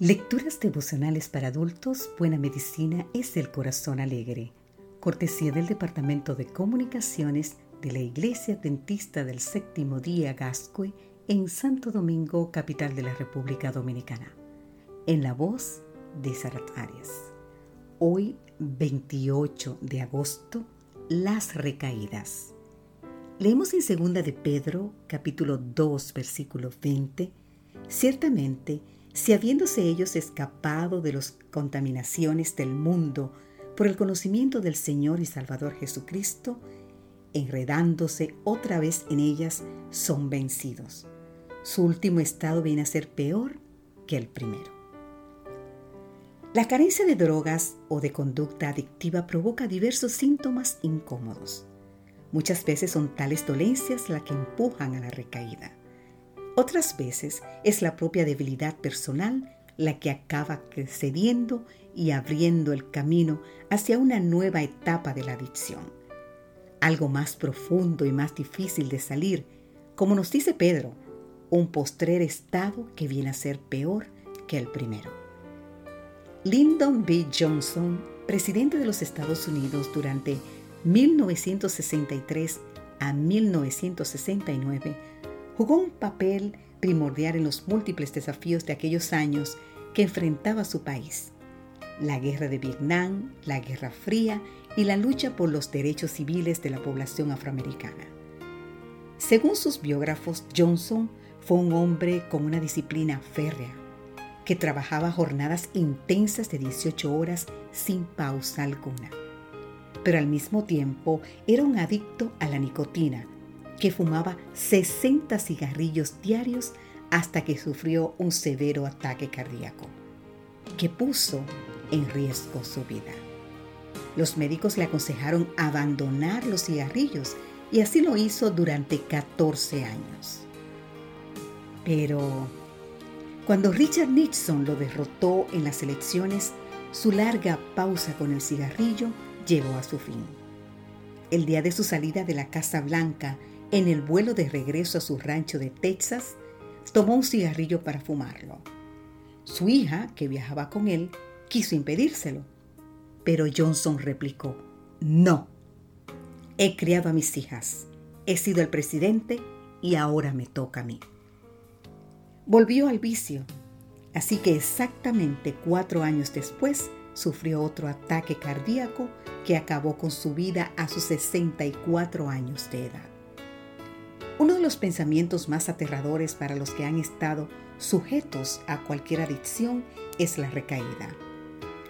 Lecturas devocionales para adultos, Buena Medicina es el Corazón Alegre. Cortesía del Departamento de Comunicaciones de la Iglesia Dentista del Séptimo Día Gascue en Santo Domingo, capital de la República Dominicana. En la voz de Sarat Arias. Hoy, 28 de agosto, las recaídas. Leemos en segunda de Pedro, capítulo 2, versículo 20. Ciertamente, si habiéndose ellos escapado de las contaminaciones del mundo por el conocimiento del Señor y Salvador Jesucristo, enredándose otra vez en ellas, son vencidos. Su último estado viene a ser peor que el primero. La carencia de drogas o de conducta adictiva provoca diversos síntomas incómodos. Muchas veces son tales dolencias las que empujan a la recaída. Otras veces es la propia debilidad personal la que acaba cediendo y abriendo el camino hacia una nueva etapa de la adicción. Algo más profundo y más difícil de salir, como nos dice Pedro, un postrer estado que viene a ser peor que el primero. Lyndon B. Johnson, presidente de los Estados Unidos durante 1963 a 1969, jugó un papel primordial en los múltiples desafíos de aquellos años que enfrentaba su país. La guerra de Vietnam, la Guerra Fría y la lucha por los derechos civiles de la población afroamericana. Según sus biógrafos, Johnson fue un hombre con una disciplina férrea, que trabajaba jornadas intensas de 18 horas sin pausa alguna. Pero al mismo tiempo era un adicto a la nicotina, que fumaba 60 cigarrillos diarios hasta que sufrió un severo ataque cardíaco, que puso en riesgo su vida. Los médicos le aconsejaron abandonar los cigarrillos y así lo hizo durante 14 años. Pero cuando Richard Nixon lo derrotó en las elecciones, su larga pausa con el cigarrillo llegó a su fin. El día de su salida de la Casa Blanca, en el vuelo de regreso a su rancho de Texas, tomó un cigarrillo para fumarlo. Su hija, que viajaba con él, quiso impedírselo, pero Johnson replicó, no, he criado a mis hijas, he sido el presidente y ahora me toca a mí. Volvió al vicio, así que exactamente cuatro años después sufrió otro ataque cardíaco que acabó con su vida a sus 64 años de edad. Uno de los pensamientos más aterradores para los que han estado sujetos a cualquier adicción es la recaída.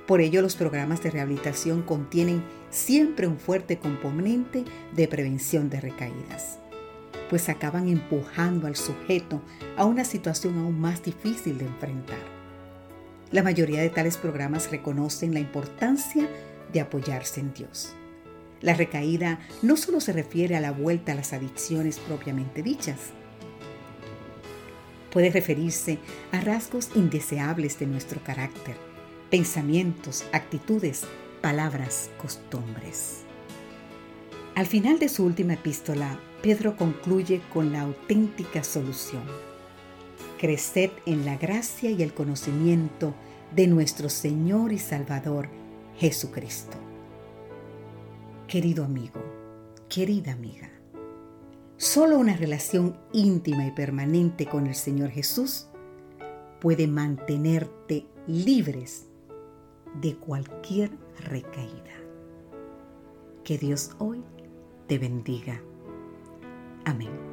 Por ello los programas de rehabilitación contienen siempre un fuerte componente de prevención de recaídas, pues acaban empujando al sujeto a una situación aún más difícil de enfrentar. La mayoría de tales programas reconocen la importancia de apoyarse en Dios. La recaída no solo se refiere a la vuelta a las adicciones propiamente dichas. Puede referirse a rasgos indeseables de nuestro carácter, pensamientos, actitudes, palabras, costumbres. Al final de su última epístola, Pedro concluye con la auténtica solución. Creced en la gracia y el conocimiento de nuestro Señor y Salvador Jesucristo. Querido amigo, querida amiga, solo una relación íntima y permanente con el Señor Jesús puede mantenerte libres de cualquier recaída. Que Dios hoy te bendiga. Amén.